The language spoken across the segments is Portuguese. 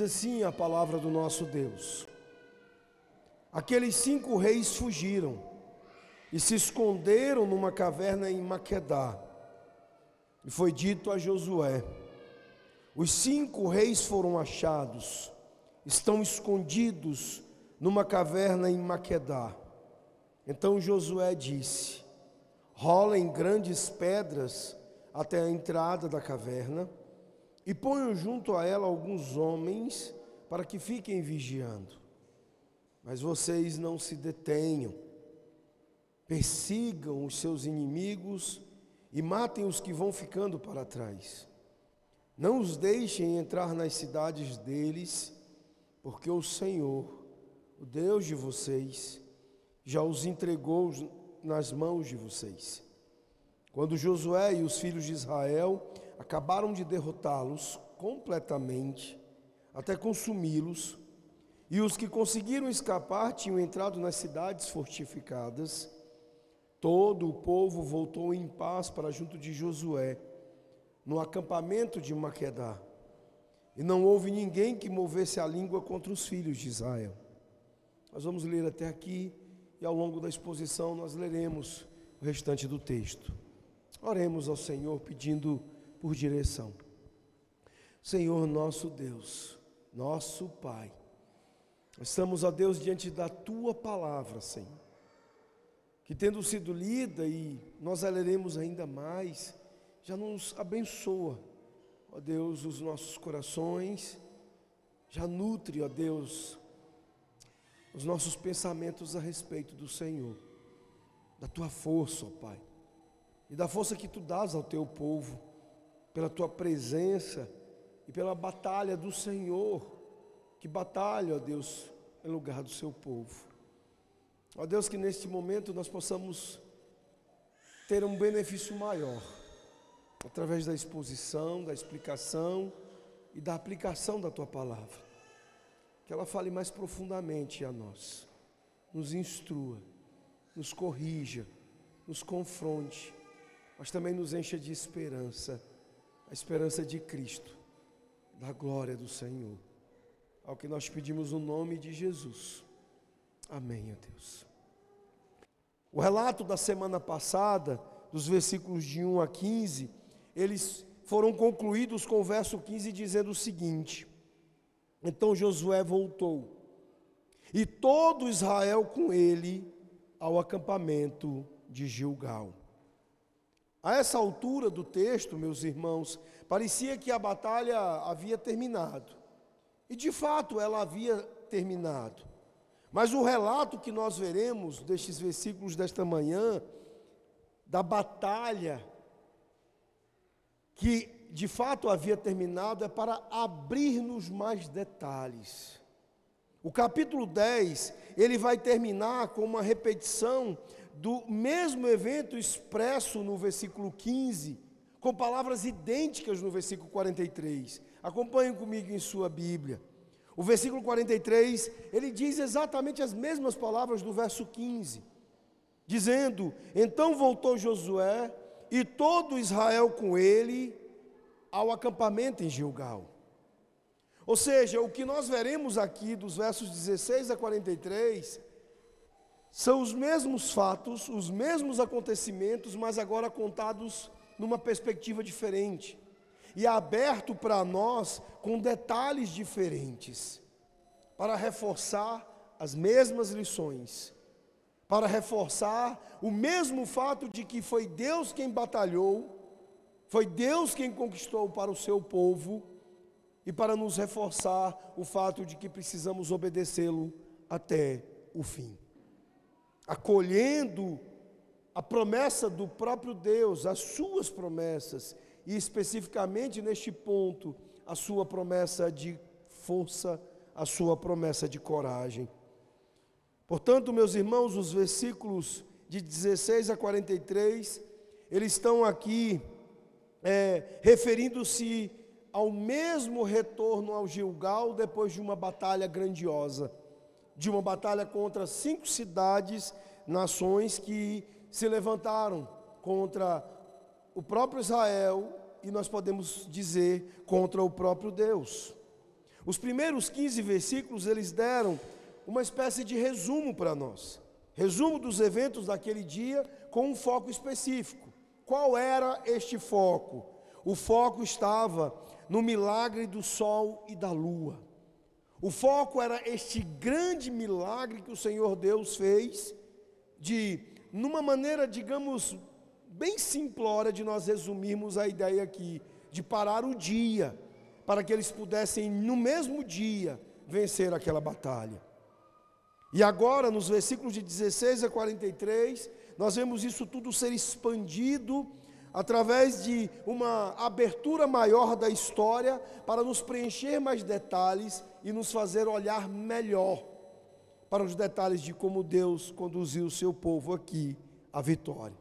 Diz assim a palavra do nosso Deus: Aqueles cinco reis fugiram e se esconderam numa caverna em Maquedá. E foi dito a Josué: Os cinco reis foram achados, estão escondidos numa caverna em Maquedá. Então Josué disse: Rolem grandes pedras até a entrada da caverna e ponham junto a ela alguns homens para que fiquem vigiando. Mas vocês não se detenham, persigam os seus inimigos e matem os que vão ficando para trás. Não os deixem entrar nas cidades deles, porque o Senhor, o Deus de vocês, já os entregou nas mãos de vocês. Quando Josué e os filhos de Israel acabaram de derrotá-los completamente, até consumi-los, e os que conseguiram escapar tinham entrado nas cidades fortificadas, todo o povo voltou em paz para junto de Josué, no acampamento de Maquedá. E não houve ninguém que movesse a língua contra os filhos de Israel. Nós vamos ler até aqui e ao longo da exposição nós leremos o restante do texto. Oremos ao Senhor pedindo por direção. Senhor nosso Deus, nosso Pai, estamos, a Deus, diante da Tua palavra, Senhor, que tendo sido lida e nós a leremos ainda mais, já nos abençoa, ó Deus, os nossos corações, já nutre, ó Deus, os nossos pensamentos a respeito do Senhor, da Tua força, ó Pai e da força que tu dás ao teu povo, pela tua presença e pela batalha do Senhor, que batalha, ó Deus, em lugar do seu povo. Ó Deus, que neste momento nós possamos ter um benefício maior, através da exposição, da explicação e da aplicação da tua palavra. Que ela fale mais profundamente a nós, nos instrua, nos corrija, nos confronte mas também nos encha de esperança, a esperança de Cristo, da glória do Senhor. Ao que nós pedimos o nome de Jesus. Amém, ó Deus. O relato da semana passada, dos versículos de 1 a 15, eles foram concluídos com o verso 15 dizendo o seguinte: Então Josué voltou, e todo Israel com ele ao acampamento de Gilgal. A essa altura do texto, meus irmãos, parecia que a batalha havia terminado. E de fato ela havia terminado. Mas o relato que nós veremos destes versículos desta manhã, da batalha que de fato havia terminado, é para abrir-nos mais detalhes. O capítulo 10, ele vai terminar com uma repetição do mesmo evento expresso no versículo 15, com palavras idênticas no versículo 43. Acompanhem comigo em sua Bíblia. O versículo 43, ele diz exatamente as mesmas palavras do verso 15, dizendo: Então voltou Josué e todo Israel com ele ao acampamento em Gilgal. Ou seja, o que nós veremos aqui dos versos 16 a 43 são os mesmos fatos, os mesmos acontecimentos, mas agora contados numa perspectiva diferente. E aberto para nós com detalhes diferentes, para reforçar as mesmas lições, para reforçar o mesmo fato de que foi Deus quem batalhou, foi Deus quem conquistou para o seu povo, e para nos reforçar o fato de que precisamos obedecê-lo até o fim acolhendo a promessa do próprio Deus, as suas promessas, e especificamente neste ponto, a sua promessa de força, a sua promessa de coragem. Portanto, meus irmãos, os versículos de 16 a 43, eles estão aqui é, referindo-se ao mesmo retorno ao Gilgal depois de uma batalha grandiosa de uma batalha contra cinco cidades, nações que se levantaram contra o próprio Israel e nós podemos dizer contra o próprio Deus. Os primeiros 15 versículos eles deram uma espécie de resumo para nós. Resumo dos eventos daquele dia com um foco específico. Qual era este foco? O foco estava no milagre do sol e da lua. O foco era este grande milagre que o Senhor Deus fez, de, numa maneira, digamos, bem simplória de nós resumirmos a ideia aqui, de parar o dia, para que eles pudessem, no mesmo dia, vencer aquela batalha. E agora, nos versículos de 16 a 43, nós vemos isso tudo ser expandido através de uma abertura maior da história para nos preencher mais detalhes e nos fazer olhar melhor para os detalhes de como Deus conduziu o seu povo aqui à vitória.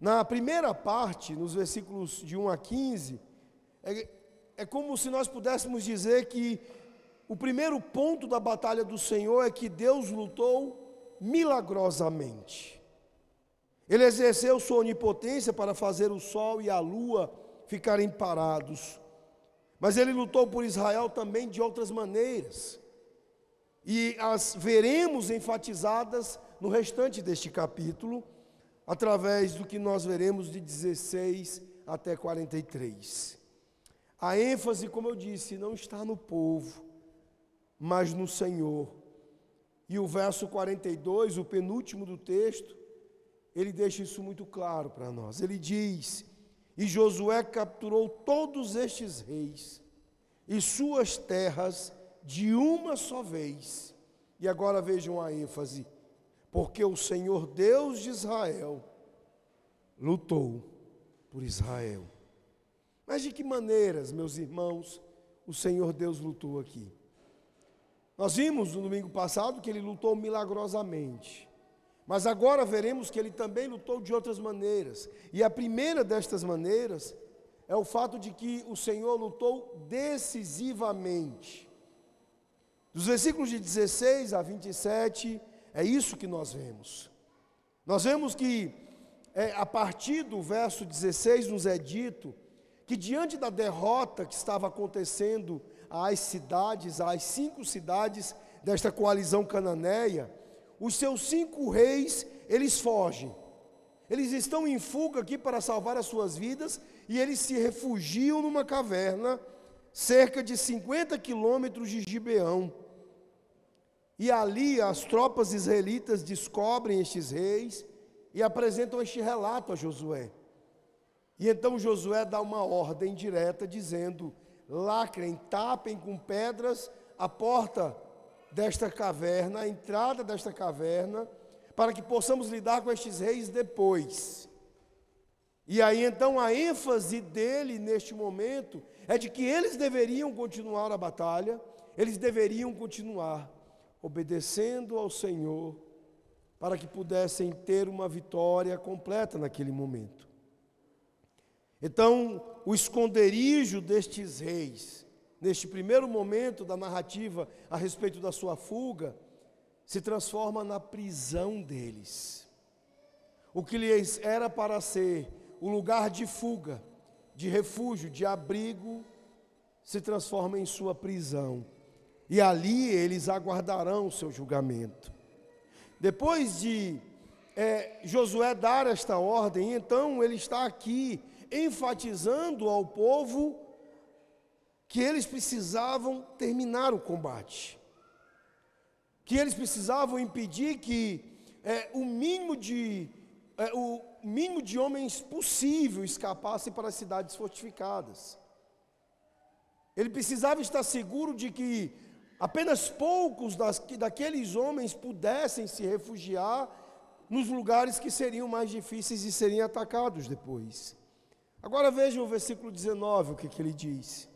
Na primeira parte, nos versículos de 1 a 15, é, é como se nós pudéssemos dizer que o primeiro ponto da batalha do Senhor é que Deus lutou milagrosamente. Ele exerceu sua onipotência para fazer o sol e a lua ficarem parados. Mas ele lutou por Israel também de outras maneiras. E as veremos enfatizadas no restante deste capítulo, através do que nós veremos de 16 até 43. A ênfase, como eu disse, não está no povo, mas no Senhor. E o verso 42, o penúltimo do texto, ele deixa isso muito claro para nós. Ele diz: E Josué capturou todos estes reis e suas terras de uma só vez. E agora vejam a ênfase: porque o Senhor Deus de Israel lutou por Israel. Mas de que maneiras, meus irmãos, o Senhor Deus lutou aqui? Nós vimos no domingo passado que ele lutou milagrosamente. Mas agora veremos que ele também lutou de outras maneiras. E a primeira destas maneiras é o fato de que o Senhor lutou decisivamente. Dos versículos de 16 a 27, é isso que nós vemos. Nós vemos que, é, a partir do verso 16, nos é dito que, diante da derrota que estava acontecendo às cidades, às cinco cidades desta coalizão cananeia, os seus cinco reis, eles fogem. Eles estão em fuga aqui para salvar as suas vidas e eles se refugiam numa caverna, cerca de 50 quilômetros de Gibeão. E ali as tropas israelitas descobrem estes reis e apresentam este relato a Josué. E então Josué dá uma ordem direta dizendo: lacrem, tapem com pedras a porta desta caverna, a entrada desta caverna, para que possamos lidar com estes reis depois. E aí então a ênfase dele neste momento é de que eles deveriam continuar a batalha, eles deveriam continuar obedecendo ao Senhor, para que pudessem ter uma vitória completa naquele momento. Então, o esconderijo destes reis, neste primeiro momento da narrativa a respeito da sua fuga, se transforma na prisão deles. O que lhes era para ser o lugar de fuga, de refúgio, de abrigo, se transforma em sua prisão. E ali eles aguardarão o seu julgamento. Depois de é, Josué dar esta ordem, então ele está aqui enfatizando ao povo que eles precisavam terminar o combate, que eles precisavam impedir que é, o mínimo de é, o mínimo de homens possível escapassem para as cidades fortificadas. Ele precisava estar seguro de que apenas poucos das, daqueles homens pudessem se refugiar nos lugares que seriam mais difíceis e seriam atacados depois. Agora vejam o versículo 19, o que, que ele diz.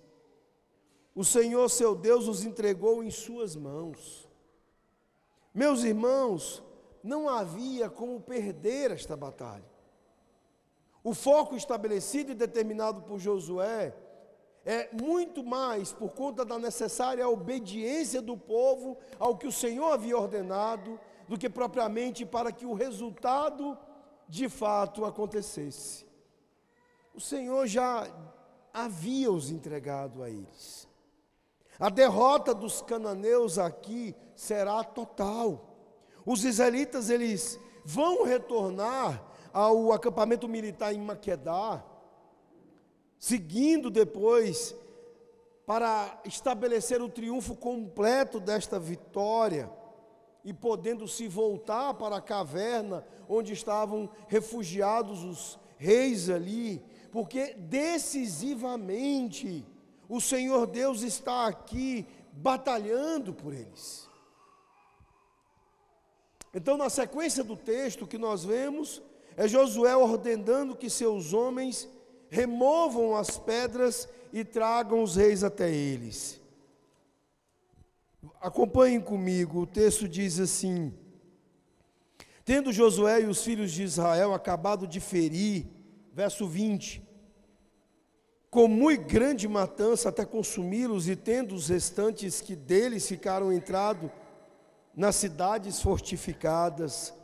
O Senhor seu Deus os entregou em suas mãos. Meus irmãos, não havia como perder esta batalha. O foco estabelecido e determinado por Josué é muito mais por conta da necessária obediência do povo ao que o Senhor havia ordenado, do que propriamente para que o resultado de fato acontecesse o Senhor já havia os entregado a eles. A derrota dos cananeus aqui será total. Os israelitas eles vão retornar ao acampamento militar em Maquedá, seguindo depois para estabelecer o triunfo completo desta vitória e podendo se voltar para a caverna onde estavam refugiados os reis ali, porque decisivamente o Senhor Deus está aqui batalhando por eles. Então, na sequência do texto que nós vemos, é Josué ordenando que seus homens removam as pedras e tragam os reis até eles. Acompanhem comigo, o texto diz assim: Tendo Josué e os filhos de Israel acabado de ferir, verso 20, com muito grande matança até consumi-los, e tendo os restantes que deles ficaram entrado nas cidades fortificadas,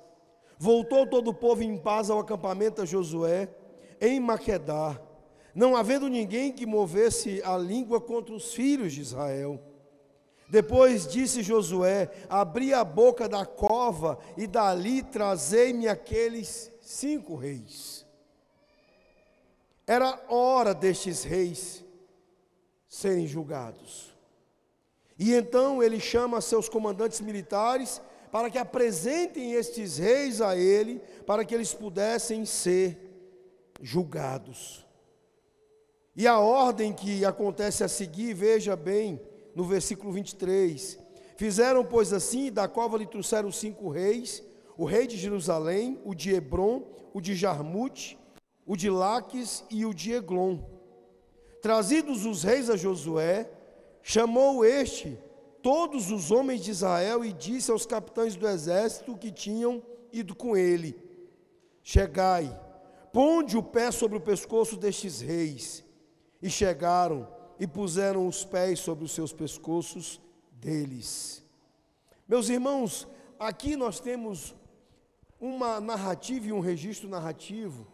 voltou todo o povo em paz ao acampamento a Josué, em Maquedá, não havendo ninguém que movesse a língua contra os filhos de Israel. Depois disse Josué: Abri a boca da cova e dali trazei-me aqueles cinco reis. Era hora destes reis serem julgados. E então ele chama seus comandantes militares para que apresentem estes reis a ele, para que eles pudessem ser julgados. E a ordem que acontece a seguir, veja bem, no versículo 23. Fizeram, pois, assim, da cova lhe trouxeram cinco reis: o rei de Jerusalém, o de Hebron, o de Jarmute, o de Laques e o de Eglon. Trazidos os reis a Josué, chamou este todos os homens de Israel e disse aos capitães do exército que tinham ido com ele: Chegai, ponde o pé sobre o pescoço destes reis e chegaram e puseram os pés sobre os seus pescoços deles. Meus irmãos, aqui nós temos uma narrativa e um registro narrativo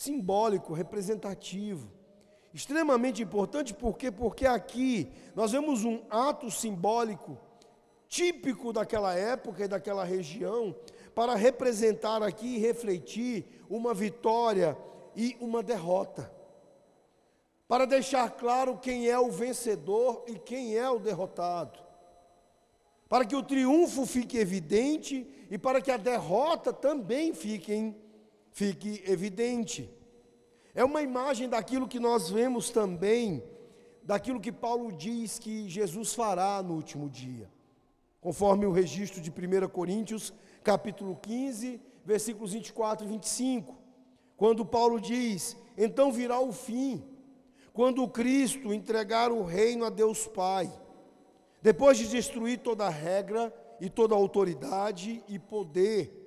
simbólico, representativo. Extremamente importante porque porque aqui nós vemos um ato simbólico típico daquela época e daquela região para representar aqui e refletir uma vitória e uma derrota para deixar claro quem é o vencedor e quem é o derrotado, para que o triunfo fique evidente e para que a derrota também fique, fique evidente. É uma imagem daquilo que nós vemos também, daquilo que Paulo diz que Jesus fará no último dia, conforme o registro de 1 Coríntios, capítulo 15, versículos 24 e 25, quando Paulo diz: Então virá o fim quando Cristo entregar o reino a Deus Pai, depois de destruir toda regra e toda autoridade e poder,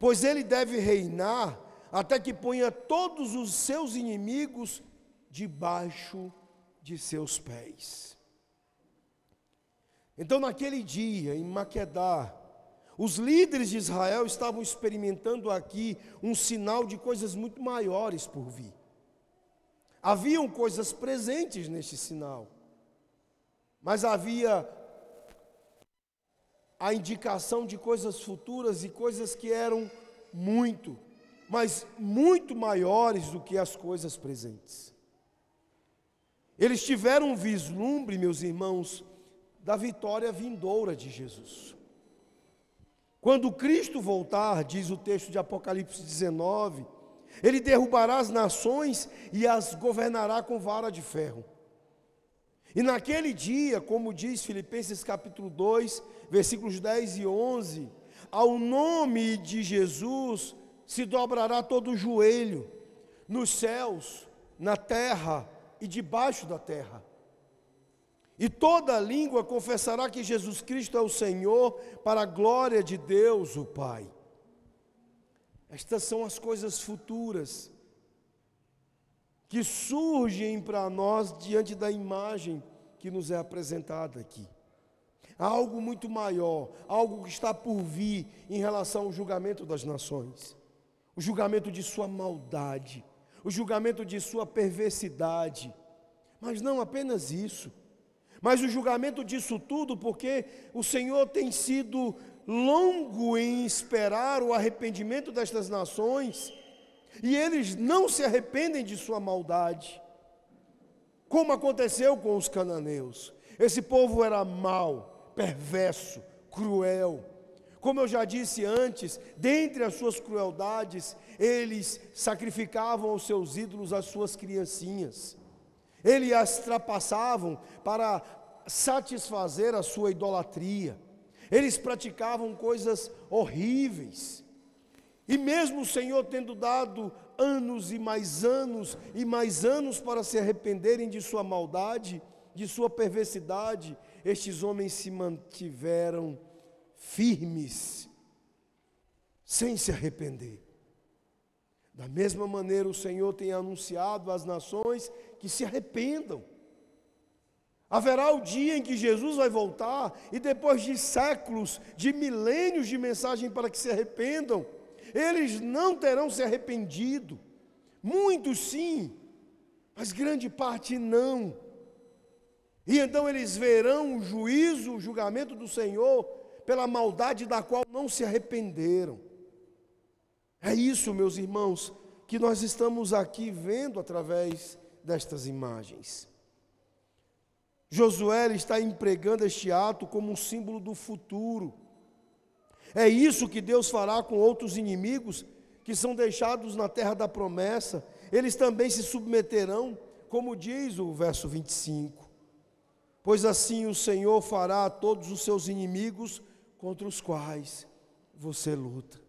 pois ele deve reinar até que ponha todos os seus inimigos debaixo de seus pés. Então, naquele dia, em Maquedá, os líderes de Israel estavam experimentando aqui um sinal de coisas muito maiores por vir. Haviam coisas presentes neste sinal, mas havia a indicação de coisas futuras e coisas que eram muito, mas muito maiores do que as coisas presentes. Eles tiveram um vislumbre, meus irmãos, da vitória vindoura de Jesus. Quando Cristo voltar, diz o texto de Apocalipse 19, ele derrubará as nações e as governará com vara de ferro. E naquele dia, como diz Filipenses capítulo 2, versículos 10 e 11, ao nome de Jesus se dobrará todo o joelho, nos céus, na terra e debaixo da terra. E toda língua confessará que Jesus Cristo é o Senhor, para a glória de Deus, o Pai. Estas são as coisas futuras que surgem para nós diante da imagem que nos é apresentada aqui. Há algo muito maior, algo que está por vir em relação ao julgamento das nações, o julgamento de sua maldade, o julgamento de sua perversidade. Mas não apenas isso, Mas o julgamento disso tudo, porque o Senhor tem sido longo em esperar o arrependimento destas nações, e eles não se arrependem de sua maldade, como aconteceu com os cananeus. Esse povo era mau, perverso, cruel. Como eu já disse antes, dentre as suas crueldades, eles sacrificavam aos seus ídolos as suas criancinhas. Eles as trapassavam para satisfazer a sua idolatria. Eles praticavam coisas horríveis. E mesmo o Senhor tendo dado anos e mais anos e mais anos para se arrependerem de sua maldade, de sua perversidade, estes homens se mantiveram firmes, sem se arrepender. Da mesma maneira, o Senhor tem anunciado às nações que se arrependam. Haverá o dia em que Jesus vai voltar e depois de séculos, de milênios de mensagem para que se arrependam, eles não terão se arrependido. Muitos sim, mas grande parte não. E então eles verão o juízo, o julgamento do Senhor pela maldade da qual não se arrependeram. É isso, meus irmãos, que nós estamos aqui vendo através destas imagens. Josué está empregando este ato como um símbolo do futuro. É isso que Deus fará com outros inimigos que são deixados na terra da promessa. Eles também se submeterão, como diz o verso 25. Pois assim o Senhor fará a todos os seus inimigos contra os quais você luta.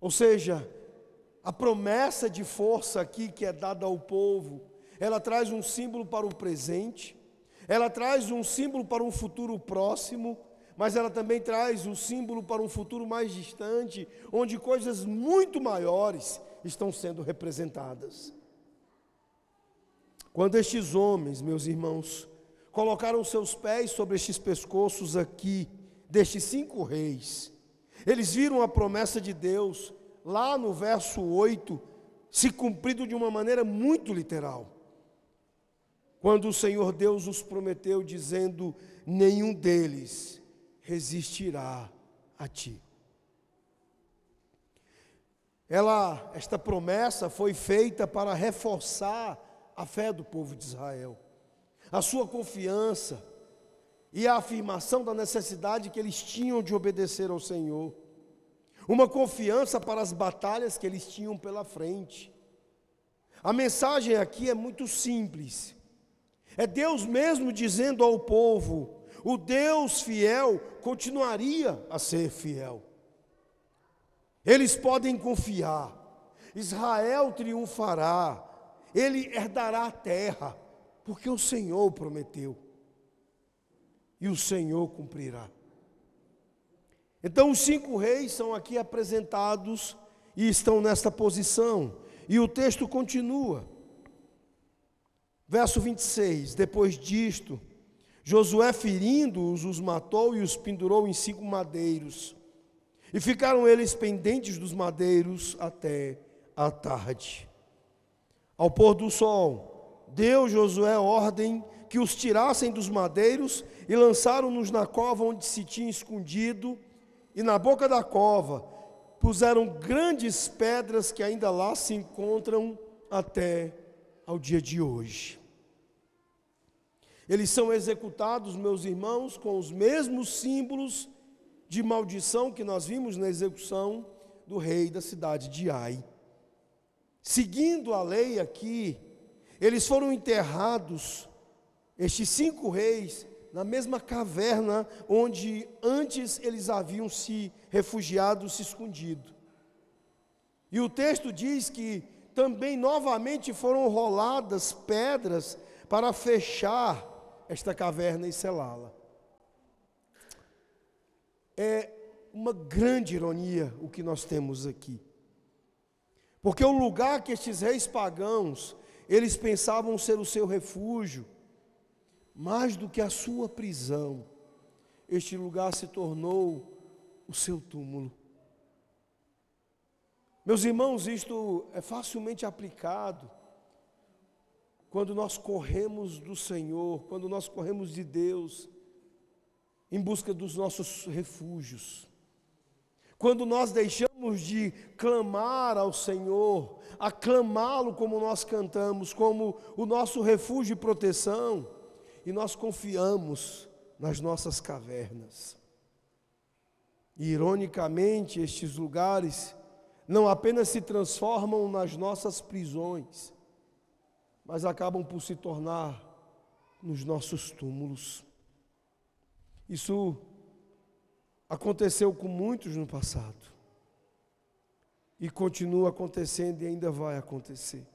Ou seja, a promessa de força aqui que é dada ao povo ela traz um símbolo para o presente, ela traz um símbolo para um futuro próximo, mas ela também traz um símbolo para um futuro mais distante, onde coisas muito maiores estão sendo representadas. Quando estes homens, meus irmãos, colocaram seus pés sobre estes pescoços aqui, destes cinco reis, eles viram a promessa de Deus, lá no verso 8, se cumprido de uma maneira muito literal. Quando o Senhor Deus os prometeu, dizendo: nenhum deles resistirá a ti. Ela, esta promessa foi feita para reforçar a fé do povo de Israel, a sua confiança e a afirmação da necessidade que eles tinham de obedecer ao Senhor, uma confiança para as batalhas que eles tinham pela frente. A mensagem aqui é muito simples é Deus mesmo dizendo ao povo: o Deus fiel continuaria a ser fiel. Eles podem confiar, Israel triunfará, ele herdará a terra, porque o Senhor prometeu, e o Senhor cumprirá. Então, os cinco reis são aqui apresentados e estão nesta posição, e o texto continua. Verso 26: Depois disto, Josué, ferindo-os, os matou e os pendurou em cinco madeiros. E ficaram eles pendentes dos madeiros até a tarde. Ao pôr do sol, deu Josué ordem que os tirassem dos madeiros e lançaram-nos na cova onde se tinha escondido, e na boca da cova puseram grandes pedras que ainda lá se encontram até ao dia de hoje. Eles são executados, meus irmãos, com os mesmos símbolos de maldição que nós vimos na execução do rei da cidade de Ai. Seguindo a lei aqui, eles foram enterrados, estes cinco reis, na mesma caverna onde antes eles haviam se refugiado, se escondido. E o texto diz que também novamente foram roladas pedras para fechar esta caverna e selá-la. É uma grande ironia o que nós temos aqui. Porque o lugar que estes reis pagãos, eles pensavam ser o seu refúgio, mais do que a sua prisão, este lugar se tornou o seu túmulo. Meus irmãos, isto é facilmente aplicado quando nós corremos do Senhor, quando nós corremos de Deus, em busca dos nossos refúgios. Quando nós deixamos de clamar ao Senhor, aclamá-lo como nós cantamos, como o nosso refúgio e proteção, e nós confiamos nas nossas cavernas. E, ironicamente, estes lugares não apenas se transformam nas nossas prisões, mas acabam por se tornar nos nossos túmulos. Isso aconteceu com muitos no passado. E continua acontecendo e ainda vai acontecer.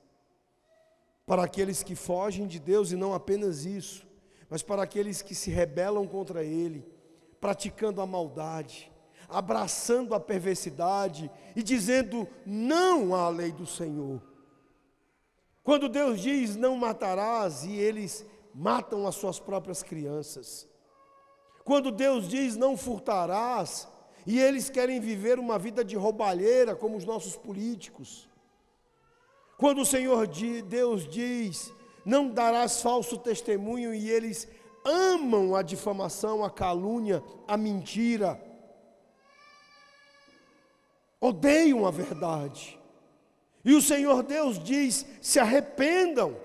Para aqueles que fogem de Deus e não apenas isso, mas para aqueles que se rebelam contra Ele, praticando a maldade, abraçando a perversidade e dizendo não à lei do Senhor. Quando Deus diz não matarás e eles matam as suas próprias crianças. Quando Deus diz não furtarás, e eles querem viver uma vida de roubalheira, como os nossos políticos. Quando o Senhor Deus diz não darás falso testemunho, e eles amam a difamação, a calúnia, a mentira, odeiam a verdade. E o Senhor Deus diz: se arrependam.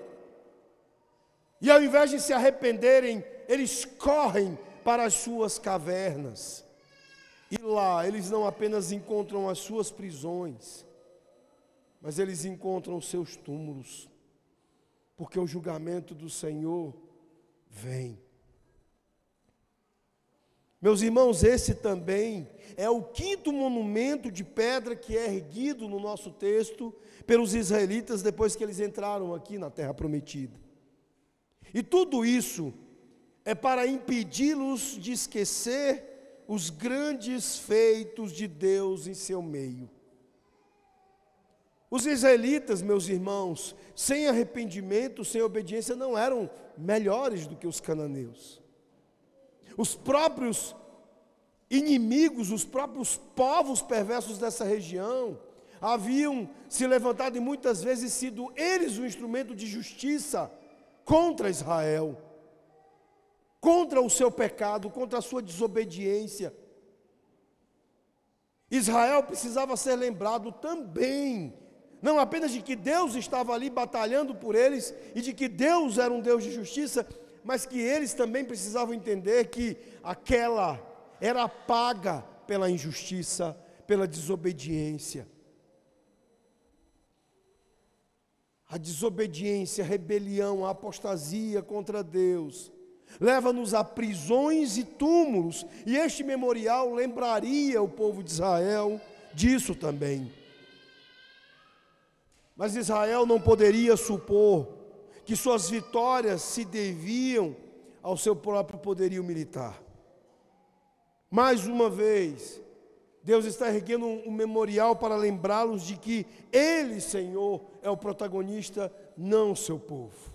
E ao invés de se arrependerem, eles correm para as suas cavernas. E lá eles não apenas encontram as suas prisões, mas eles encontram os seus túmulos, porque o julgamento do Senhor vem. Meus irmãos, esse também é o quinto monumento de pedra que é erguido no nosso texto pelos israelitas depois que eles entraram aqui na terra prometida. E tudo isso é para impedi-los de esquecer os grandes feitos de Deus em seu meio. Os israelitas, meus irmãos, sem arrependimento, sem obediência, não eram melhores do que os cananeus. Os próprios inimigos, os próprios povos perversos dessa região, haviam se levantado e muitas vezes sido eles o instrumento de justiça contra Israel contra o seu pecado, contra a sua desobediência. Israel precisava ser lembrado também, não apenas de que Deus estava ali batalhando por eles e de que Deus era um Deus de justiça, mas que eles também precisavam entender que aquela era paga pela injustiça, pela desobediência. A desobediência, a rebelião, a apostasia contra Deus leva-nos a prisões e túmulos, e este memorial lembraria o povo de Israel disso também. Mas Israel não poderia supor que suas vitórias se deviam ao seu próprio poderio militar. Mais uma vez, Deus está erguendo um memorial para lembrá-los de que Ele, Senhor, é o protagonista, não o seu povo.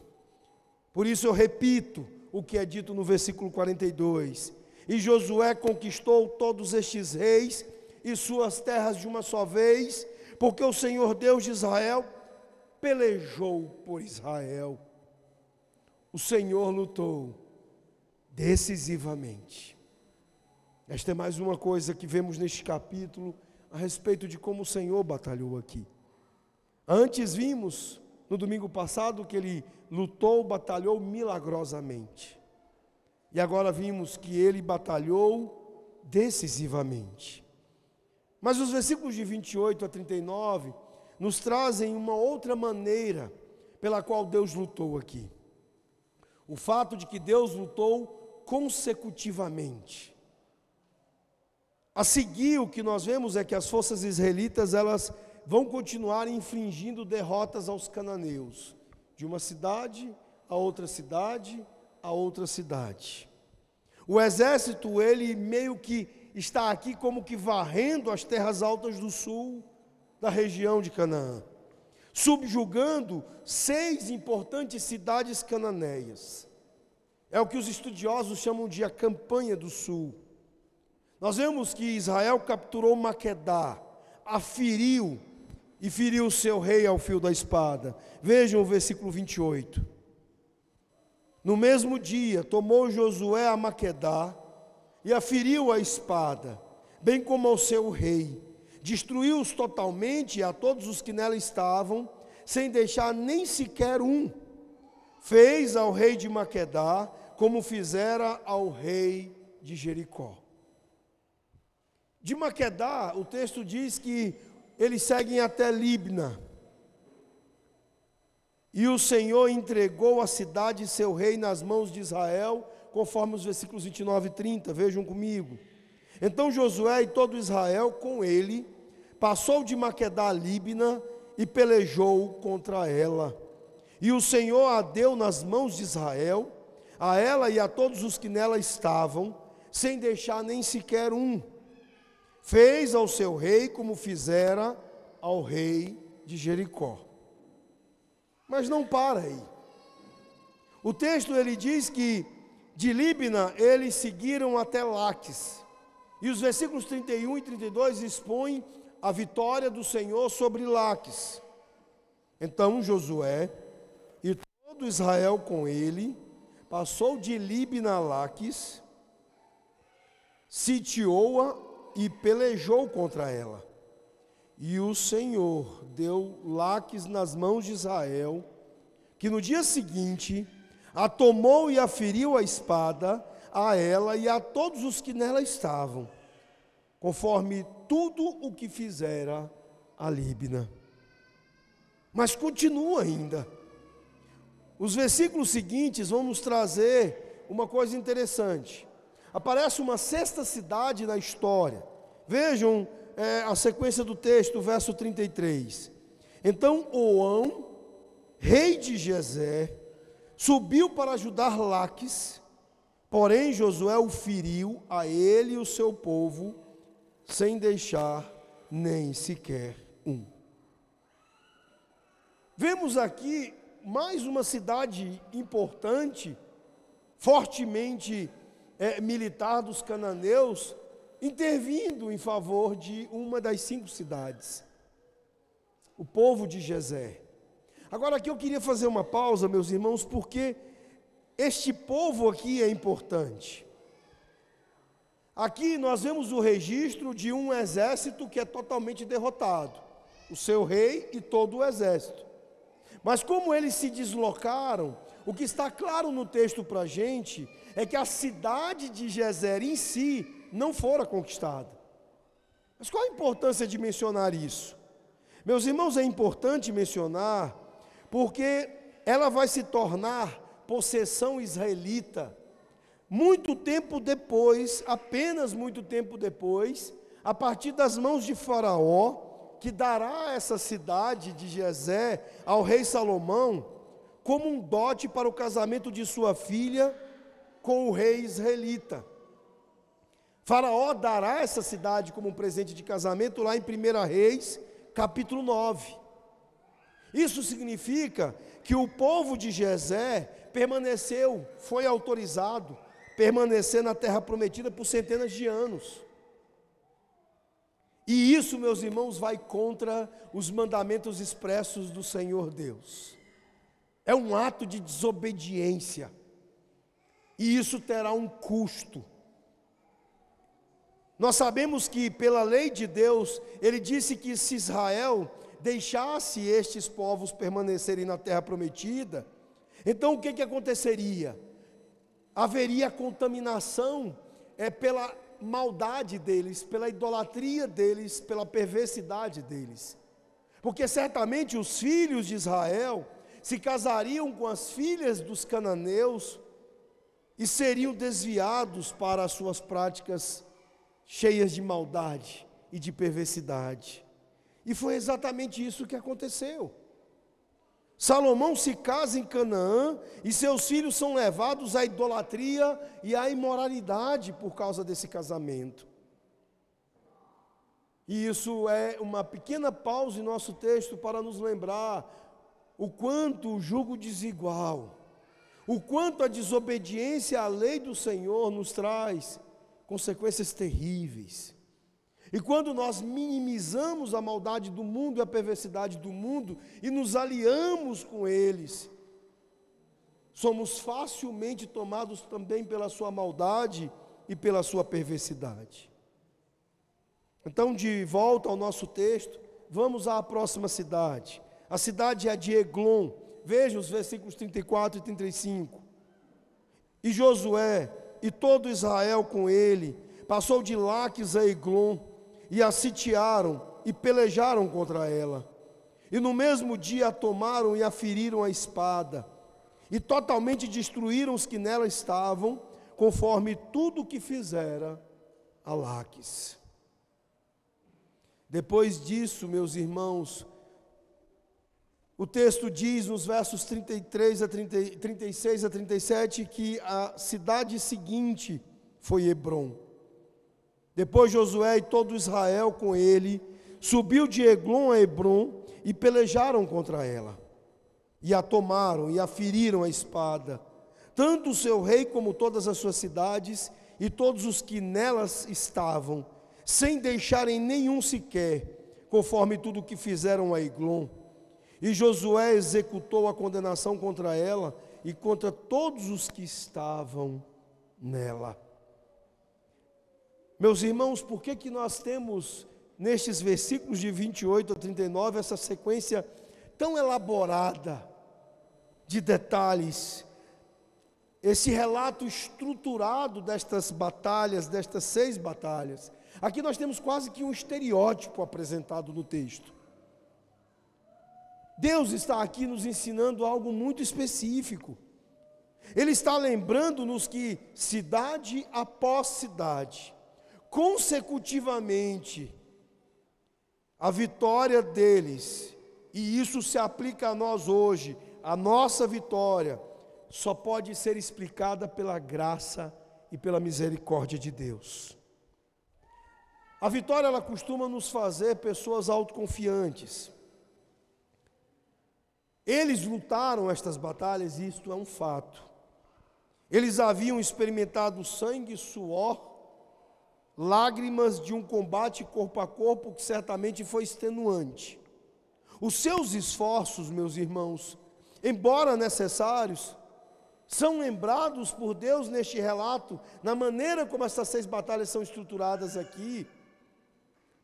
Por isso eu repito, o que é dito no versículo 42. E Josué conquistou todos estes reis e suas terras de uma só vez, porque o Senhor Deus de Israel pelejou por Israel. O Senhor lutou decisivamente. Esta é mais uma coisa que vemos neste capítulo a respeito de como o Senhor batalhou aqui. Antes vimos no domingo passado que ele lutou, batalhou milagrosamente. E agora vimos que ele batalhou decisivamente. Mas os versículos de 28 a 39 nos trazem uma outra maneira pela qual Deus lutou aqui. O fato de que Deus lutou consecutivamente. A seguir, o que nós vemos é que as forças israelitas, elas vão continuar infligindo derrotas aos cananeus, de uma cidade a outra cidade, a outra cidade. O exército, ele meio que está aqui como que varrendo as terras altas do sul da região de Canaã, subjugando seis importantes cidades cananeias. É o que os estudiosos chamam de a campanha do sul. Nós vemos que Israel capturou Maquedá, aferiu e feriu o seu rei ao fio da espada. Vejam o versículo 28. No mesmo dia, tomou Josué a Maquedá e a feriu a espada, bem como ao seu rei. Destruiu-os totalmente a todos os que nela estavam, sem deixar nem sequer um. Fez ao rei de Maquedá como fizera ao rei de Jericó. De Maquedá, o texto diz que eles seguem até Libna. E o Senhor entregou a cidade e seu rei nas mãos de Israel, conforme os versículos 29 e 30, vejam comigo. Então Josué e todo Israel com ele passou de Maquedá a Libna e pelejou contra ela. E o Senhor a deu nas mãos de Israel, a ela e a todos os que nela estavam, sem deixar nem sequer um. Fez ao seu rei como fizera ao rei de Jericó. Mas não para aí. O texto ele diz que de Líbina eles seguiram até Laques. E os versículos 31 e 32 expõem a vitória do Senhor sobre Laques. Então Josué e todo Israel com ele passou de Líbina a Laques, sitiou-a e pelejou contra ela. E o Senhor deu Laques nas mãos de Israel, que no dia seguinte a tomou e a feriu a espada a ela e a todos os que nela estavam, conforme tudo o que fizera a Líbina. Mas continua ainda. Os versículos seguintes vão nos trazer uma coisa interessante. Aparece uma sexta cidade na história. Vejam é, a sequência do texto, verso 33. Então Oão, rei de Jezé, subiu para ajudar Laques, porém Josué o feriu a ele e o seu povo, sem deixar nem sequer um. Vemos aqui mais uma cidade importante, fortemente é, militar dos cananeus, intervindo em favor de uma das cinco cidades, o povo de Jezé. Agora aqui eu queria fazer uma pausa, meus irmãos, porque este povo aqui é importante. Aqui nós vemos o registro de um exército que é totalmente derrotado, o seu rei e todo o exército. Mas como eles se deslocaram, o que está claro no texto para a gente é que a cidade de Gezer em si não fora conquistada. Mas qual a importância de mencionar isso? Meus irmãos, é importante mencionar porque ela vai se tornar possessão israelita muito tempo depois, apenas muito tempo depois, a partir das mãos de Faraó, que dará essa cidade de Jezé ao rei Salomão como um dote para o casamento de sua filha com o rei israelita. Faraó dará essa cidade como um presente de casamento lá em 1 Reis, capítulo 9. Isso significa que o povo de Jezé permaneceu, foi autorizado permanecer na terra prometida por centenas de anos. E isso, meus irmãos, vai contra os mandamentos expressos do Senhor Deus. É um ato de desobediência. E isso terá um custo. Nós sabemos que, pela lei de Deus, ele disse que se Israel deixasse estes povos permanecerem na terra prometida, então o que, que aconteceria? Haveria contaminação é, pela maldade deles, pela idolatria deles, pela perversidade deles. Porque certamente os filhos de Israel se casariam com as filhas dos cananeus e seriam desviados para as suas práticas cheias de maldade e de perversidade. E foi exatamente isso que aconteceu. Salomão se casa em Canaã e seus filhos são levados à idolatria e à imoralidade por causa desse casamento. E isso é uma pequena pausa em nosso texto para nos lembrar o quanto o jugo desigual, o quanto a desobediência à lei do Senhor nos traz consequências terríveis. E quando nós minimizamos a maldade do mundo e a perversidade do mundo e nos aliamos com eles, somos facilmente tomados também pela sua maldade e pela sua perversidade. Então, de volta ao nosso texto, vamos à próxima cidade. A cidade é de Eglon. Veja os versículos 34 e 35. E Josué e todo Israel com ele passou de Laques a Eglon e a sitiaram e pelejaram contra ela. E no mesmo dia a tomaram e a feriram a espada, e totalmente destruíram os que nela estavam, conforme tudo o que fizera a Laques. Depois disso, meus irmãos, o texto diz nos versos 33 a 30, 36 a 37 que a cidade seguinte foi Hebron. Depois Josué e todo Israel com ele subiu de Eglon a Hebron e pelejaram contra ela. E a tomaram e a feriram a espada, tanto o seu rei como todas as suas cidades e todos os que nelas estavam, sem deixarem nenhum sequer, conforme tudo o que fizeram a Eglon. E Josué executou a condenação contra ela e contra todos os que estavam nela. Meus irmãos, por que, que nós temos nestes versículos de 28 a 39 essa sequência tão elaborada de detalhes, esse relato estruturado destas batalhas, destas seis batalhas? Aqui nós temos quase que um estereótipo apresentado no texto. Deus está aqui nos ensinando algo muito específico. Ele está lembrando-nos que cidade após cidade, consecutivamente, a vitória deles, e isso se aplica a nós hoje, a nossa vitória, só pode ser explicada pela graça e pela misericórdia de Deus. A vitória ela costuma nos fazer pessoas autoconfiantes. Eles lutaram estas batalhas, e isto é um fato. Eles haviam experimentado sangue, suor, lágrimas de um combate corpo a corpo que certamente foi extenuante. Os seus esforços, meus irmãos, embora necessários, são lembrados por Deus neste relato, na maneira como essas seis batalhas são estruturadas aqui,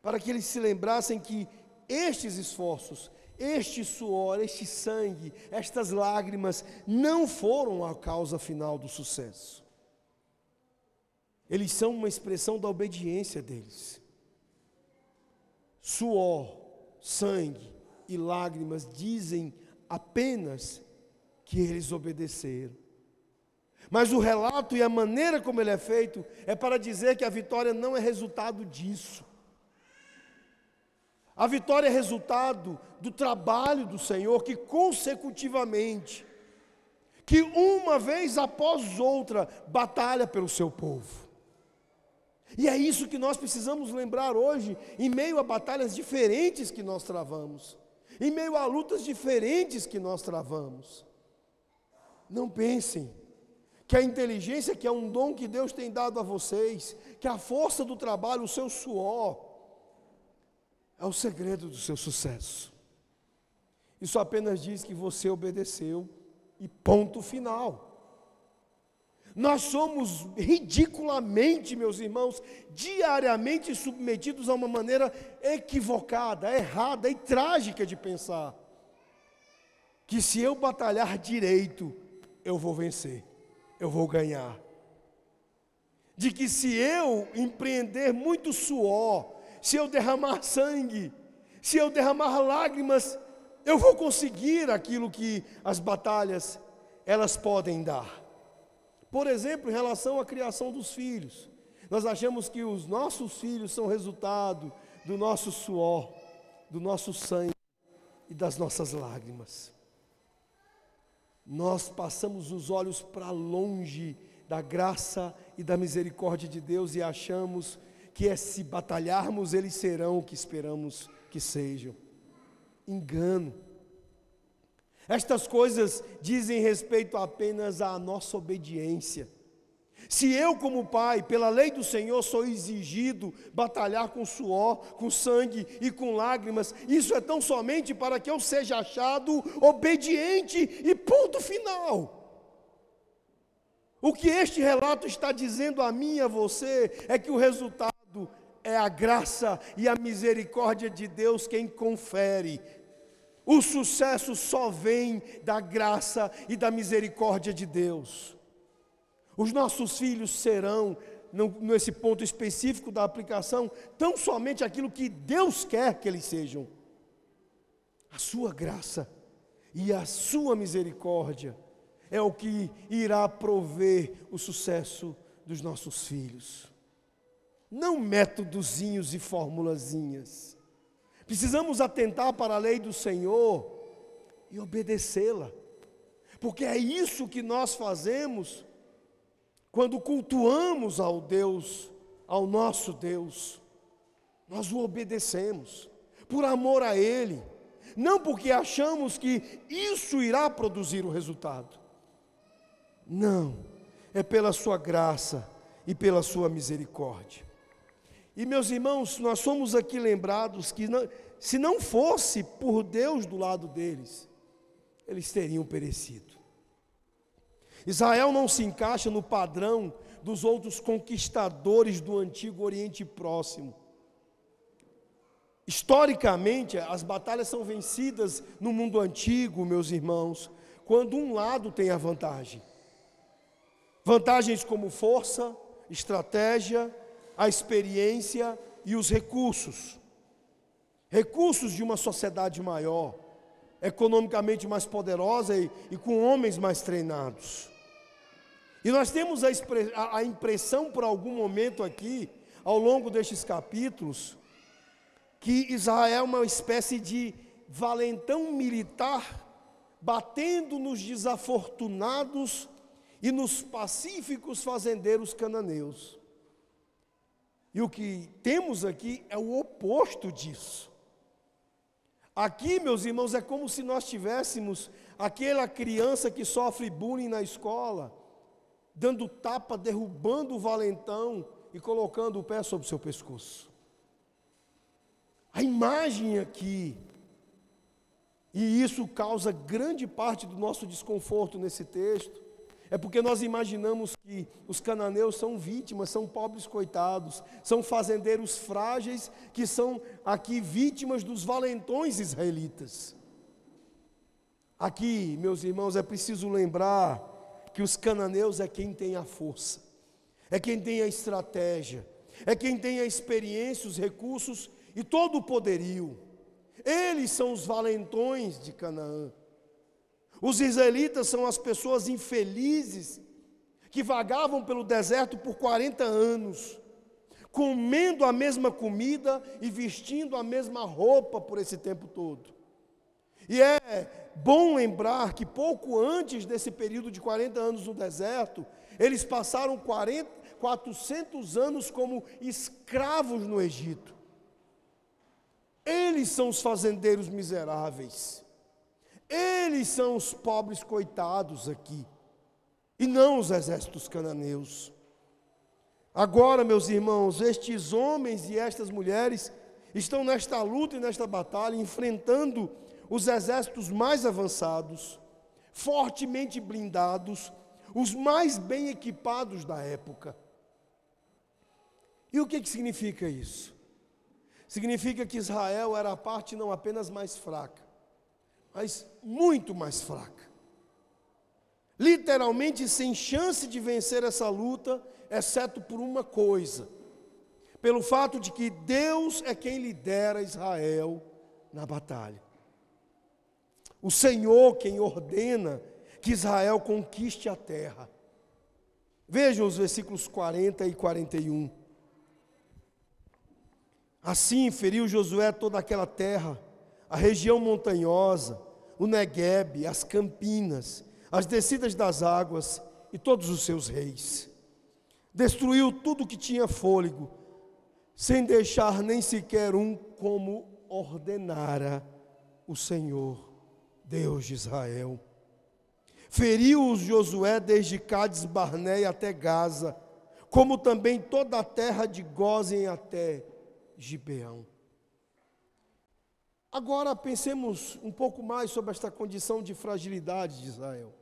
para que eles se lembrassem que estes esforços, este suor, este sangue, estas lágrimas não foram a causa final do sucesso. Eles são uma expressão da obediência deles. Suor, sangue e lágrimas dizem apenas que eles obedeceram. Mas o relato e a maneira como ele é feito é para dizer que a vitória não é resultado disso. A vitória é resultado do trabalho do Senhor que consecutivamente, que uma vez após outra, batalha pelo seu povo. E é isso que nós precisamos lembrar hoje, em meio a batalhas diferentes que nós travamos, em meio a lutas diferentes que nós travamos. Não pensem que a inteligência, que é um dom que Deus tem dado a vocês, que a força do trabalho, o seu suor, é o segredo do seu sucesso. Isso apenas diz que você obedeceu e ponto final. Nós somos ridiculamente, meus irmãos, diariamente submetidos a uma maneira equivocada, errada e trágica de pensar. Que se eu batalhar direito, eu vou vencer, eu vou ganhar. De que se eu empreender muito suor, se eu derramar sangue, se eu derramar lágrimas, eu vou conseguir aquilo que as batalhas elas podem dar. Por exemplo, em relação à criação dos filhos, nós achamos que os nossos filhos são resultado do nosso suor, do nosso sangue e das nossas lágrimas. Nós passamos os olhos para longe da graça e da misericórdia de Deus e achamos que é se batalharmos, eles serão o que esperamos que sejam. Engano. Estas coisas dizem respeito apenas à nossa obediência. Se eu, como pai, pela lei do Senhor, sou exigido batalhar com suor, com sangue e com lágrimas, isso é tão somente para que eu seja achado obediente e ponto final. O que este relato está dizendo a mim e a você é que o resultado é a graça e a misericórdia de Deus quem confere. O sucesso só vem da graça e da misericórdia de Deus. Os nossos filhos serão, nesse ponto específico da aplicação, tão somente aquilo que Deus quer que eles sejam. A sua graça e a sua misericórdia é o que irá prover o sucesso dos nossos filhos. Não métodozinhos e formulazinhas. Precisamos atentar para a lei do Senhor e obedecê-la. Porque é isso que nós fazemos quando cultuamos ao Deus, ao nosso Deus. Nós o obedecemos por amor a Ele, não porque achamos que isso irá produzir o resultado. Não, é pela Sua graça e pela Sua misericórdia. E meus irmãos, nós somos aqui lembrados que não, se não fosse por Deus do lado deles, eles teriam perecido. Israel não se encaixa no padrão dos outros conquistadores do antigo Oriente Próximo. Historicamente, as batalhas são vencidas no mundo antigo, meus irmãos, quando um lado tem a vantagem. Vantagens como força, estratégia, a experiência e os recursos. Recursos de uma sociedade maior, economicamente mais poderosa e, e com homens mais treinados. E nós temos a, a, impressão por algum momento aqui, ao longo destes capítulos, que Israel é uma espécie de valentão militar batendo nos desafortunados e nos pacíficos fazendeiros cananeus. E o que temos aqui é o oposto disso. Aqui, meus irmãos, é como se nós tivéssemos aquela criança que sofre bullying na escola, dando tapa, derrubando o valentão e colocando o pé sobre o seu pescoço. A imagem aqui, e isso causa grande parte do nosso desconforto nesse texto, é porque nós imaginamos que os cananeus são vítimas, são pobres coitados, são fazendeiros frágeis que são aqui vítimas dos valentões israelitas. Aqui, meus irmãos, é preciso lembrar que os cananeus é quem tem a força, é quem tem a estratégia, é quem tem a experiência, os recursos e todo o poderio. Eles são os valentões de Canaã. Os israelitas são as pessoas infelizes que vagavam pelo deserto por 40 anos, comendo a mesma comida e vestindo a mesma roupa por esse tempo todo. E é bom lembrar que pouco antes desse período de 40 anos no deserto, eles passaram 40, 400 anos como escravos no Egito. Eles são os fazendeiros miseráveis. Eles são os pobres coitados aqui, e não os exércitos cananeus. Agora, meus irmãos, estes homens e estas mulheres estão nesta luta e nesta batalha, enfrentando os exércitos mais avançados, fortemente blindados, os mais bem equipados da época. E o que, que significa isso? Significa que Israel era a parte não apenas mais fraca, mas muito mais fraca. Literalmente sem chance de vencer essa luta, exceto por uma coisa: pelo fato de que Deus é quem lidera Israel na batalha. O Senhor quem ordena que Israel conquiste a terra. Vejam os versículos 40 e 41. Assim feriu Josué toda aquela terra a região montanhosa, o Negueb, as campinas, as descidas das águas e todos os seus reis. Destruiu tudo que tinha fôlego, sem deixar nem sequer um como ordenara o Senhor, Deus de Israel. Feriu-os Josué desde Cádiz Barneia até Gaza, como também toda a terra de Gozem até Gibeão. Agora pensemos um pouco mais sobre esta condição de fragilidade de Israel.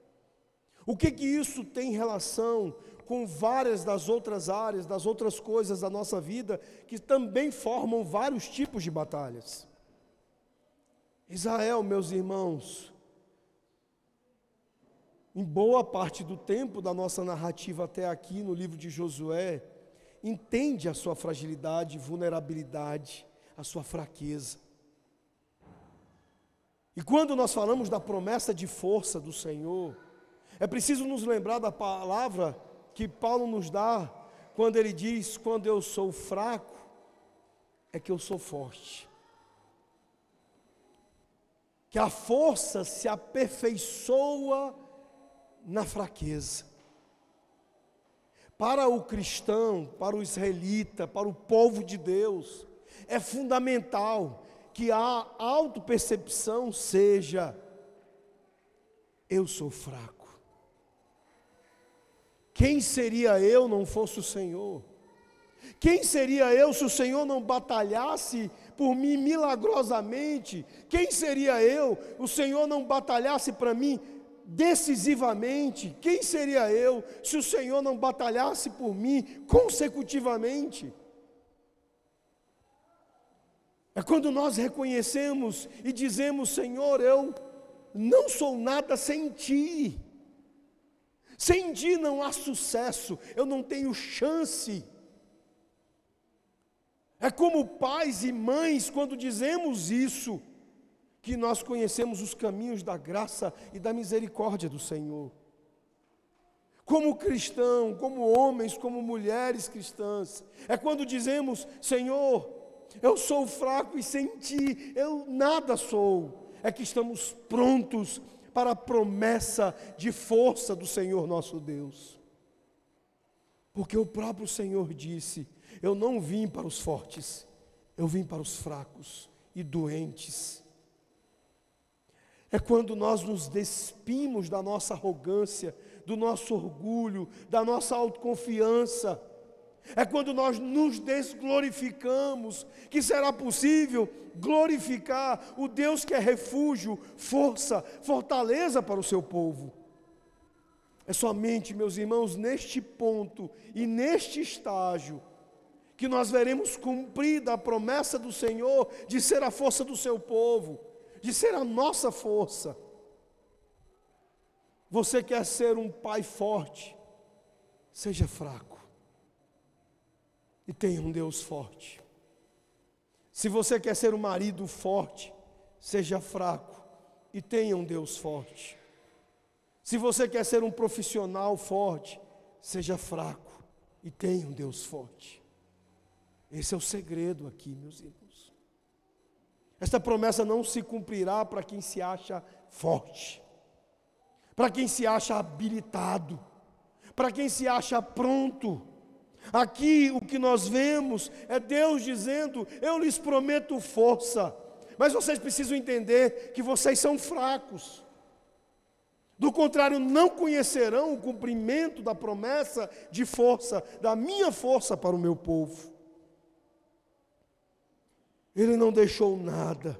O que que isso tem relação com várias das outras áreas, das outras coisas da nossa vida que também formam vários tipos de batalhas? Israel, meus irmãos, em boa parte do tempo da nossa narrativa até aqui no livro de Josué, entende a sua fragilidade, vulnerabilidade, a sua fraqueza. E quando nós falamos da promessa de força do Senhor, é preciso nos lembrar da palavra que Paulo nos dá quando ele diz: Quando eu sou fraco, é que eu sou forte. Que a força se aperfeiçoa na fraqueza. Para o cristão, para o israelita, para o povo de Deus, é fundamental que a autopercepção seja: eu sou fraco. Quem seria eu não fosse o Senhor? Quem seria eu se o Senhor não batalhasse por mim milagrosamente? Quem seria eu, o Senhor não batalhasse para mim decisivamente? Quem seria eu se o Senhor não batalhasse por mim consecutivamente? É quando nós reconhecemos e dizemos: Senhor, eu não sou nada sem ti. Sem ti não há sucesso, eu não tenho chance. É como pais e mães, quando dizemos isso, que nós conhecemos os caminhos da graça e da misericórdia do Senhor. Como cristão, como homens, como mulheres cristãs, é quando dizemos: Senhor, eu sou fraco e sem ti eu nada sou. É que estamos prontos para a promessa de força do Senhor nosso Deus. Porque o próprio Senhor disse: Eu não vim para os fortes, eu vim para os fracos e doentes é quando nós nos despimos da nossa arrogância, do nosso orgulho, da nossa autoconfiança. É quando nós nos desglorificamos que será possível glorificar o Deus que é refúgio, força, fortaleza para o seu povo. É somente, meus irmãos, neste ponto e neste estágio que nós veremos cumprida a promessa do Senhor de ser a força do seu povo de ser a nossa força. Você quer ser um pai forte, seja fraco e tenha um Deus forte. Se você quer ser um marido forte, seja fraco e tenha um Deus forte. Se você quer ser um profissional forte, seja fraco e tenha um Deus forte. Esse é o segredo aqui, meus irmãos. Esta promessa não se cumprirá para quem se acha forte, para quem se acha habilitado, para quem se acha pronto. Aqui o que nós vemos é Deus dizendo: Eu lhes prometo força, mas vocês precisam entender que vocês são fracos. Do contrário, não conhecerão o cumprimento da promessa de força, da minha força para o meu povo. Ele não deixou nada.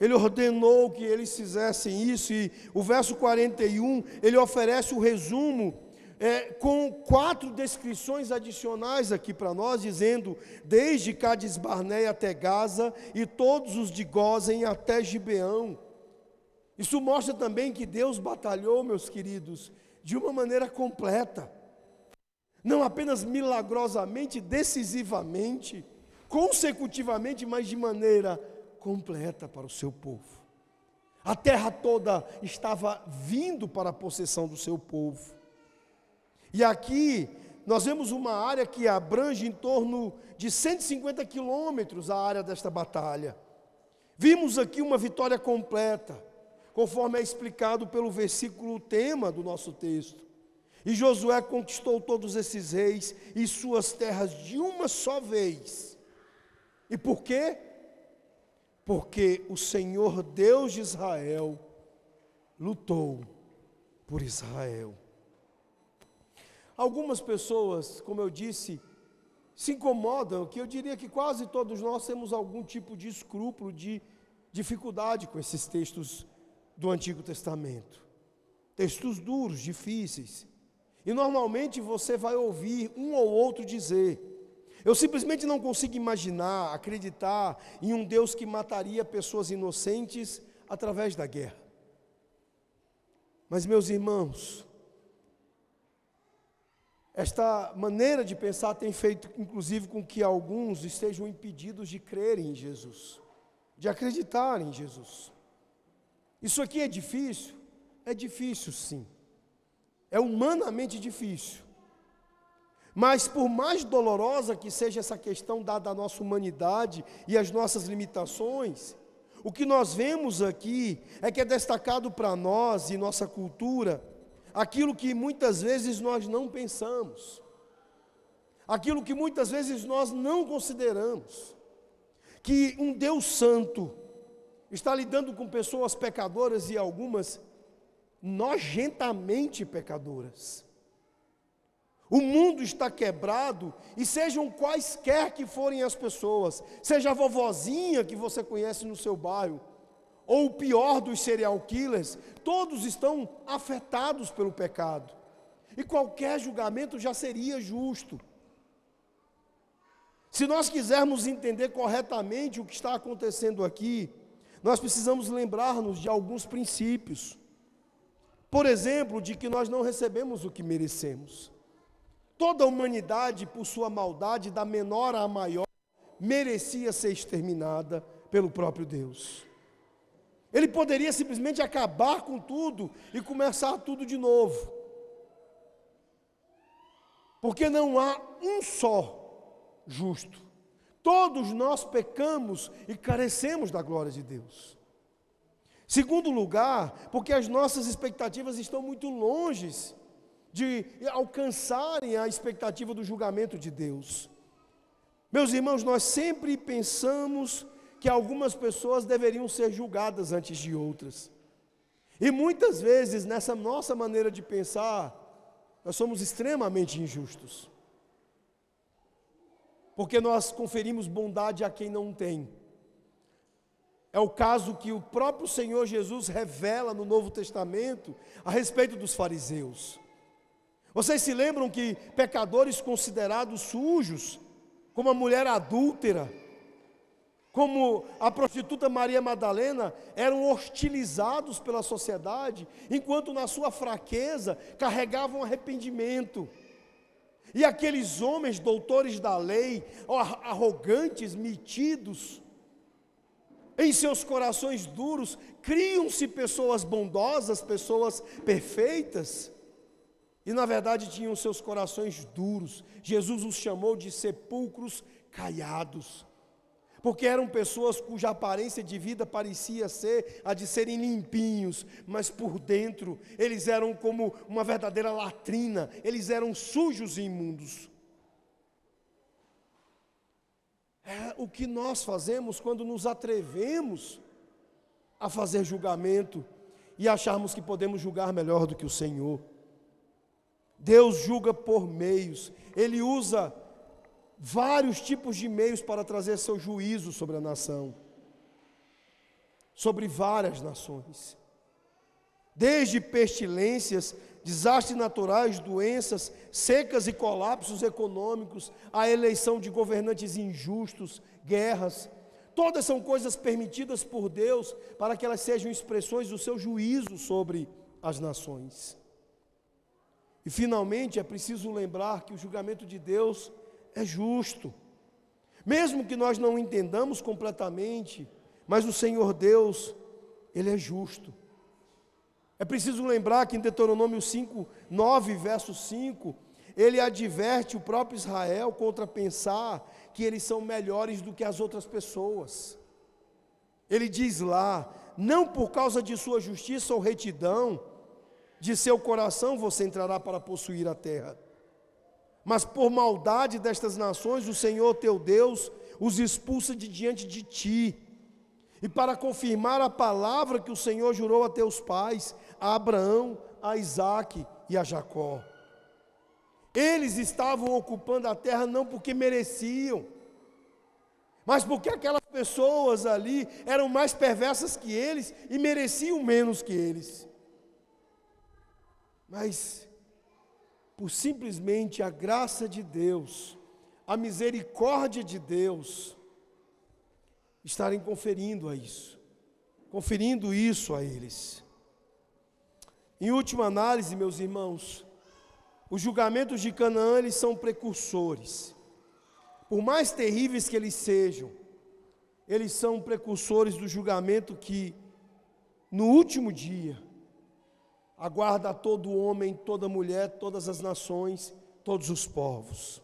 Ele ordenou que eles fizessem isso, e o verso 41, ele oferece o resumo é, com quatro descrições adicionais aqui para nós, dizendo: desde Cades Barneia até Gaza, e todos os de Gozem até Gibeão. Isso mostra também que Deus batalhou, meus queridos, de uma maneira completa, não apenas milagrosamente, decisivamente consecutivamente, mas de maneira completa para o seu povo. A terra toda estava vindo para a possessão do seu povo. E aqui nós vemos uma área que abrange em torno de 150 quilômetros a área desta batalha. Vimos aqui uma vitória completa, conforme é explicado pelo versículo tema do nosso texto. E Josué conquistou todos esses reis e suas terras de uma só vez e por quê? Porque o Senhor Deus de Israel lutou por Israel. Algumas pessoas, como eu disse, se incomodam, que eu diria que quase todos nós temos algum tipo de escrúpulo, de dificuldade com esses textos do Antigo Testamento. textos duros, difíceis. E normalmente você vai ouvir um ou outro dizer: Eu simplesmente não consigo imaginar, acreditar em um Deus que mataria pessoas inocentes através da guerra. Mas, meus irmãos, esta maneira de pensar tem feito, inclusive, com que alguns estejam impedidos de crerem em Jesus, de acreditarem em Jesus. Isso aqui é difícil? É difícil, sim. É humanamente difícil. Mas, por mais dolorosa que seja essa questão dada à nossa humanidade e às nossas limitações, o que nós vemos aqui é que é destacado para nós e nossa cultura aquilo que muitas vezes nós não pensamos, aquilo que muitas vezes nós não consideramos, que um Deus Santo está lidando com pessoas pecadoras e algumas nojentamente pecadoras. O mundo está quebrado e sejam quaisquer que forem as pessoas, seja a vovozinha que você conhece no seu bairro, ou o pior dos serial killers, todos estão afetados pelo pecado. E qualquer julgamento já seria justo. Se nós quisermos entender corretamente o que está acontecendo aqui, nós precisamos lembrar-nos de alguns princípios. Por exemplo, de que nós não recebemos o que merecemos. Toda a humanidade, por sua maldade, da menor à maior, merecia ser exterminada pelo próprio Deus. Ele poderia simplesmente acabar com tudo e começar tudo de novo. Porque não há um só justo. Todos nós pecamos e carecemos da glória de Deus. Segundo lugar, porque as nossas expectativas estão muito longe de alcançarem a expectativa do julgamento de Deus. Meus irmãos, nós sempre pensamos que algumas pessoas deveriam ser julgadas antes de outras. E muitas vezes, nessa nossa maneira de pensar, nós somos extremamente injustos. Porque nós conferimos bondade a quem não tem. É o caso que o próprio Senhor Jesus revela no Novo Testamento a respeito dos fariseus. Vocês se lembram que pecadores considerados sujos, como a mulher adúltera, como a prostituta Maria Madalena, eram hostilizados pela sociedade, enquanto na sua fraqueza carregavam arrependimento. E aqueles homens, doutores da lei, arrogantes, metidos, em seus corações duros, criam-se pessoas bondosas, pessoas perfeitas, e na verdade tinham seus corações duros. Jesus os chamou de sepulcros caiados porque eram pessoas cuja aparência de vida parecia ser a de serem limpinhos, mas por dentro eles eram como uma verdadeira latrina, eles eram sujos e imundos. É o que nós fazemos quando nos atrevemos a fazer julgamento e acharmos que podemos julgar melhor do que o Senhor. Deus julga por meios, Ele usa vários tipos de meios para trazer seu juízo sobre a nação, sobre várias nações. Desde pestilências, desastres naturais, doenças, secas e colapsos econômicos, a eleição de governantes injustos, guerras, todas são coisas permitidas por Deus para que elas sejam expressões do seu juízo sobre as nações. E finalmente é preciso lembrar que o julgamento de Deus é justo. Mesmo que nós não entendamos completamente, mas o Senhor Deus, Ele é justo. É preciso lembrar que em Deuteronômio 5, 9, verso 5, ele adverte o próprio Israel contra pensar que eles são melhores do que as outras pessoas. Ele diz lá: não por causa de sua justiça ou retidão, de seu coração você entrará para possuir a terra mas por maldade destas nações, o Senhor teu Deus os expulsa de diante de ti. E para confirmar a palavra que o Senhor jurou a teus pais, a Abraão, a Isaque e a Jacó. Eles estavam ocupando a terra não porque mereciam, mas porque aquelas pessoas ali eram mais perversas que eles e mereciam menos que eles. mas por simplesmente a graça de Deus, a misericórdia de Deus, estarem conferindo a isso, conferindo isso a eles. Em última análise, meus irmãos, os julgamentos de Canaã eles são precursores. Por mais terríveis que eles sejam, eles são precursores do julgamento que no último dia aguarda todo homem, toda mulher, todas as nações, todos os povos.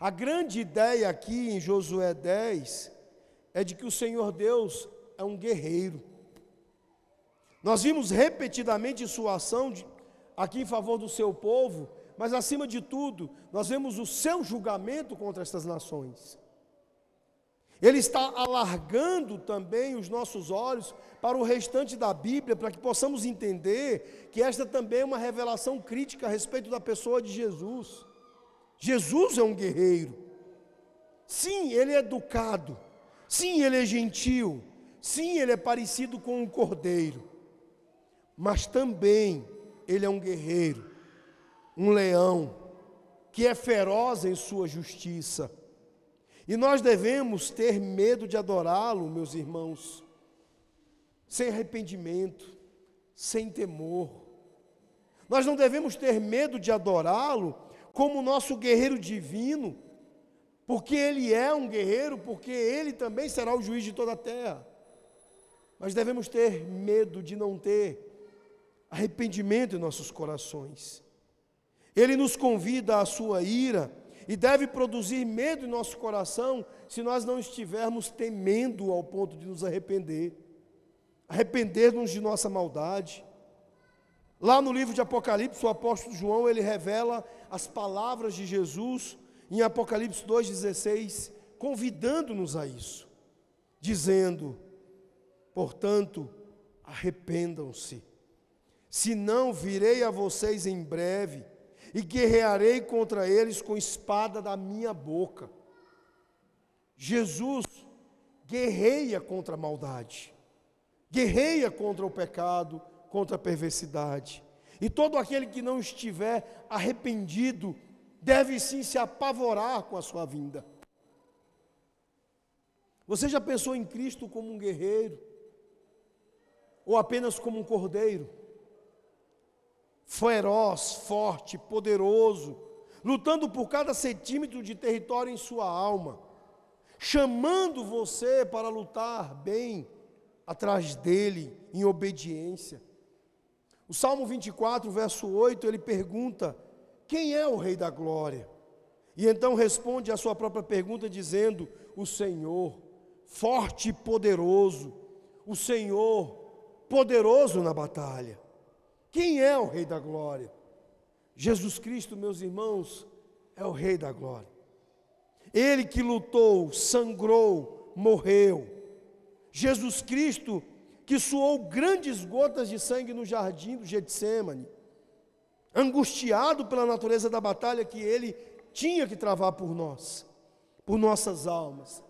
A grande ideia aqui em Josué 10 é de que o Senhor Deus é um guerreiro. Nós vimos repetidamente sua ação de, aqui em favor do seu povo, mas acima de tudo, nós vemos o seu julgamento contra estas nações. Ele está alargando também os nossos olhos para o restante da Bíblia, para que possamos entender que esta também é uma revelação crítica a respeito da pessoa de Jesus. Jesus é um guerreiro. Sim, ele é educado. Sim, ele é gentil. Sim, ele é parecido com um cordeiro. Mas também ele é um guerreiro, um leão, que é feroz em sua justiça. E nós devemos ter medo de adorá-lo, meus irmãos, sem arrependimento, sem temor. Nós não devemos ter medo de adorá-lo como nosso guerreiro divino, porque ele é um guerreiro, porque ele também será o juiz de toda a terra. Mas devemos ter medo de não ter arrependimento em nossos corações. Ele nos convida à sua ira e deve produzir medo em nosso coração se nós não estivermos temendo ao ponto de nos arrepender, arrepender-nos de nossa maldade. Lá no livro de Apocalipse, o apóstolo João, ele revela as palavras de Jesus em Apocalipse 2,16, convidando-nos a isso, dizendo: portanto, arrependam-se, senão virei a vocês em breve e guerrearei contra eles com espada da minha boca. Jesus guerreia contra a maldade, guerreia contra o pecado, contra a perversidade. E todo aquele que não estiver arrependido deve sim se apavorar com a sua vinda. Você já pensou em Cristo como um guerreiro? Ou apenas como um cordeiro? Feroz, forte, poderoso, lutando por cada centímetro de território em sua alma, chamando você para lutar bem atrás dele, em obediência. O Salmo 24, verso 8, ele pergunta: quem é o Rei da Glória? E então responde a sua própria pergunta dizendo: O Senhor, forte e poderoso, o Senhor, poderoso na batalha. Quem é o Rei da Glória? Jesus Cristo, meus irmãos, é o Rei da Glória. Ele que lutou, sangrou, morreu. Jesus Cristo que suou grandes gotas de sangue no jardim do Getsemane angustiado pela natureza da batalha que ele tinha que travar por nós, por nossas almas.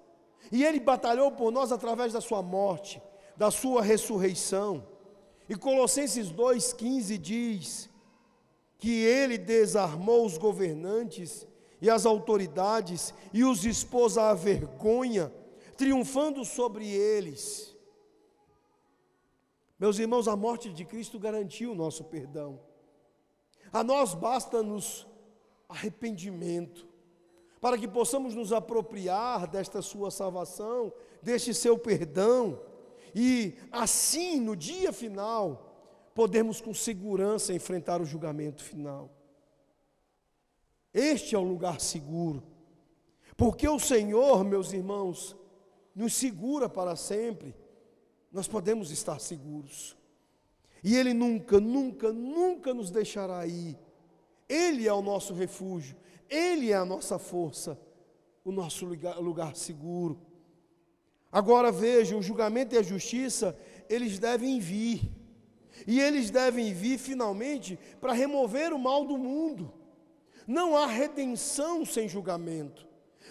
E ele batalhou por nós através da sua morte, da sua ressurreição. E Colossenses 2,15 diz que ele desarmou os governantes e as autoridades e os expôs à vergonha, triunfando sobre eles. Meus irmãos, a morte de Cristo garantiu o nosso perdão. A nós basta-nos arrependimento, para que possamos nos apropriar desta sua salvação, deste seu perdão, e assim, no dia final, podemos com segurança enfrentar o julgamento final. Este é o lugar seguro, porque o Senhor, meus irmãos, nos segura para sempre, nós podemos estar seguros. E Ele nunca, nunca, nunca nos deixará ir. Ele é o nosso refúgio, Ele é a nossa força, o nosso lugar, lugar seguro. Agora veja, o julgamento e a justiça, eles devem vir. E eles devem vir finalmente para remover o mal do mundo. Não há redenção sem julgamento.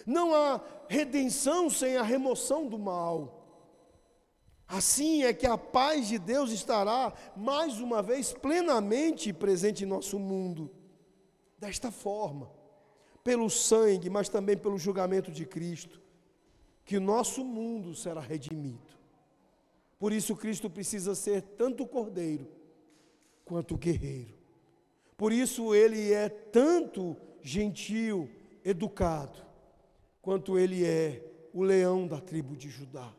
Não há redenção sem a remoção do mal. Assim é que a paz de Deus estará mais uma vez plenamente presente em nosso mundo. Desta forma, pelo sangue, mas também pelo julgamento de Cristo, que o nosso mundo será redimido. Por isso, Cristo precisa ser tanto cordeiro quanto guerreiro. Por isso, ele é tanto gentil, educado, quanto ele é o leão da tribo de Judá.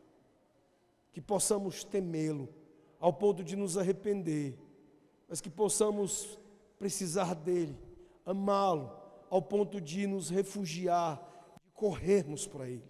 Que possamos temê-lo ao ponto de nos arrepender, mas que possamos precisar dele, amá-lo ao ponto de nos refugiar, de corrermos para ele.